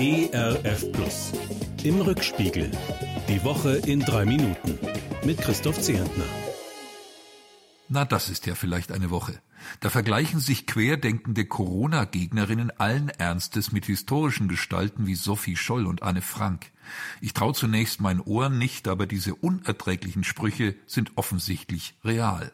ERF Plus. Im Rückspiegel. Die Woche in drei Minuten. Mit Christoph Zehentner. Na, das ist ja vielleicht eine Woche. Da vergleichen sich querdenkende Corona-Gegnerinnen allen Ernstes mit historischen Gestalten wie Sophie Scholl und Anne Frank. Ich traue zunächst meinen Ohren nicht, aber diese unerträglichen Sprüche sind offensichtlich real.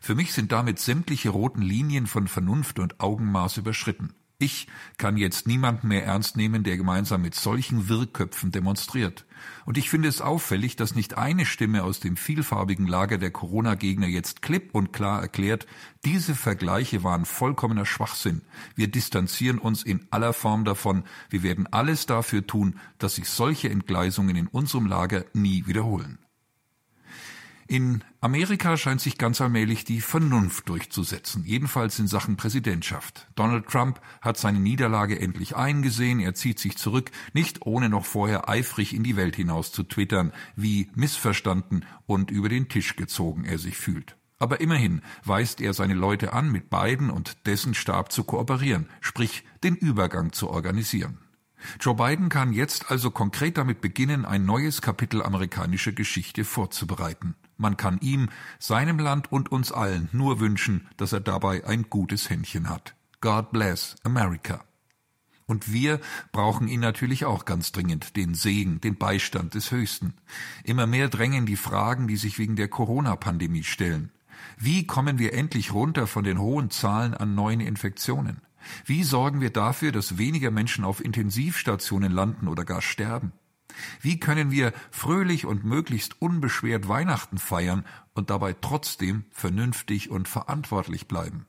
Für mich sind damit sämtliche roten Linien von Vernunft und Augenmaß überschritten. Ich kann jetzt niemanden mehr ernst nehmen, der gemeinsam mit solchen Wirrköpfen demonstriert. Und ich finde es auffällig, dass nicht eine Stimme aus dem vielfarbigen Lager der Corona-Gegner jetzt klipp und klar erklärt, diese Vergleiche waren vollkommener Schwachsinn. Wir distanzieren uns in aller Form davon. Wir werden alles dafür tun, dass sich solche Entgleisungen in unserem Lager nie wiederholen. In Amerika scheint sich ganz allmählich die Vernunft durchzusetzen, jedenfalls in Sachen Präsidentschaft. Donald Trump hat seine Niederlage endlich eingesehen, er zieht sich zurück, nicht ohne noch vorher eifrig in die Welt hinaus zu twittern, wie missverstanden und über den Tisch gezogen er sich fühlt. Aber immerhin weist er seine Leute an, mit Biden und dessen Stab zu kooperieren, sprich den Übergang zu organisieren. Joe Biden kann jetzt also konkret damit beginnen, ein neues Kapitel amerikanischer Geschichte vorzubereiten. Man kann ihm, seinem Land und uns allen nur wünschen, dass er dabei ein gutes Händchen hat. God bless America. Und wir brauchen ihn natürlich auch ganz dringend, den Segen, den Beistand des Höchsten. Immer mehr drängen die Fragen, die sich wegen der Corona-Pandemie stellen. Wie kommen wir endlich runter von den hohen Zahlen an neuen Infektionen? Wie sorgen wir dafür, dass weniger Menschen auf Intensivstationen landen oder gar sterben? Wie können wir fröhlich und möglichst unbeschwert Weihnachten feiern und dabei trotzdem vernünftig und verantwortlich bleiben?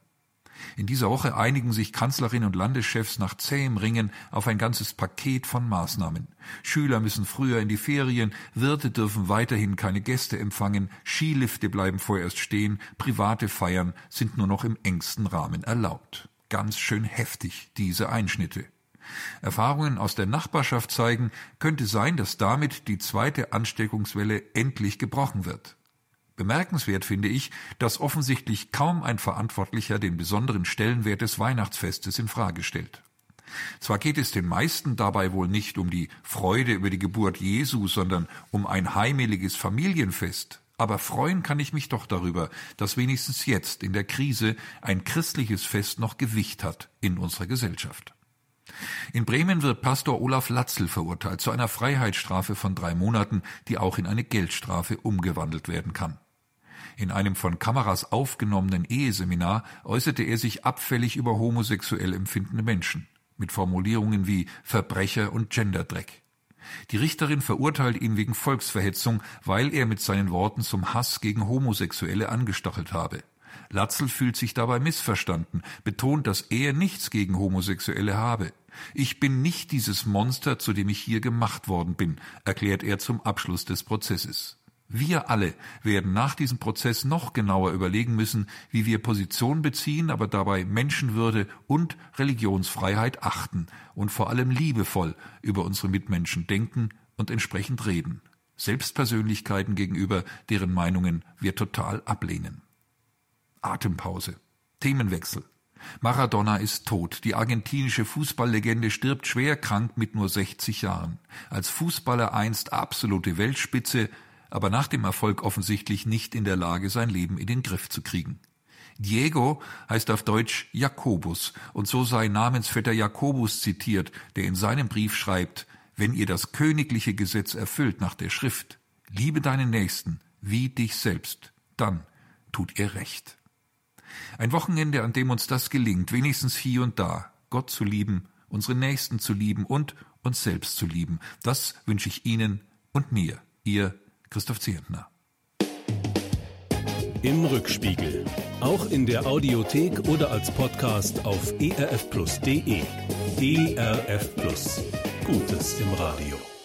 In dieser Woche einigen sich Kanzlerin und Landeschefs nach zähem Ringen auf ein ganzes Paket von Maßnahmen. Schüler müssen früher in die Ferien, Wirte dürfen weiterhin keine Gäste empfangen, Skilifte bleiben vorerst stehen, private Feiern sind nur noch im engsten Rahmen erlaubt. Ganz schön heftig, diese Einschnitte. Erfahrungen aus der Nachbarschaft zeigen, könnte sein, dass damit die zweite Ansteckungswelle endlich gebrochen wird. Bemerkenswert finde ich, dass offensichtlich kaum ein Verantwortlicher den besonderen Stellenwert des Weihnachtsfestes in Frage stellt. Zwar geht es den meisten dabei wohl nicht um die Freude über die Geburt Jesu, sondern um ein heimeliges Familienfest, aber freuen kann ich mich doch darüber, dass wenigstens jetzt in der Krise ein christliches Fest noch Gewicht hat in unserer Gesellschaft. In Bremen wird Pastor Olaf Latzel verurteilt zu einer Freiheitsstrafe von drei Monaten, die auch in eine Geldstrafe umgewandelt werden kann. In einem von Kameras aufgenommenen Eheseminar äußerte er sich abfällig über homosexuell empfindende Menschen, mit Formulierungen wie Verbrecher und Genderdreck. Die Richterin verurteilt ihn wegen Volksverhetzung, weil er mit seinen Worten zum Hass gegen Homosexuelle angestachelt habe. Latzel fühlt sich dabei missverstanden, betont, dass er nichts gegen Homosexuelle habe. Ich bin nicht dieses Monster, zu dem ich hier gemacht worden bin, erklärt er zum Abschluss des Prozesses. Wir alle werden nach diesem Prozess noch genauer überlegen müssen, wie wir Position beziehen, aber dabei Menschenwürde und Religionsfreiheit achten und vor allem liebevoll über unsere Mitmenschen denken und entsprechend reden. Selbstpersönlichkeiten gegenüber, deren Meinungen wir total ablehnen. Atempause. Themenwechsel. Maradona ist tot. Die argentinische Fußballlegende stirbt schwer krank mit nur 60 Jahren. Als Fußballer einst absolute Weltspitze, aber nach dem Erfolg offensichtlich nicht in der Lage, sein Leben in den Griff zu kriegen. Diego heißt auf Deutsch Jakobus, und so sei Namensvetter Jakobus zitiert, der in seinem Brief schreibt, wenn ihr das königliche Gesetz erfüllt nach der Schrift, liebe deinen Nächsten wie dich selbst, dann tut ihr Recht. Ein Wochenende, an dem uns das gelingt, wenigstens hier und da, Gott zu lieben, unsere Nächsten zu lieben und uns selbst zu lieben. Das wünsche ich Ihnen und mir, Ihr Christoph Zehentner. Im Rückspiegel. Auch in der Audiothek oder als Podcast auf erfplus.de. ERF Plus. Gutes im Radio.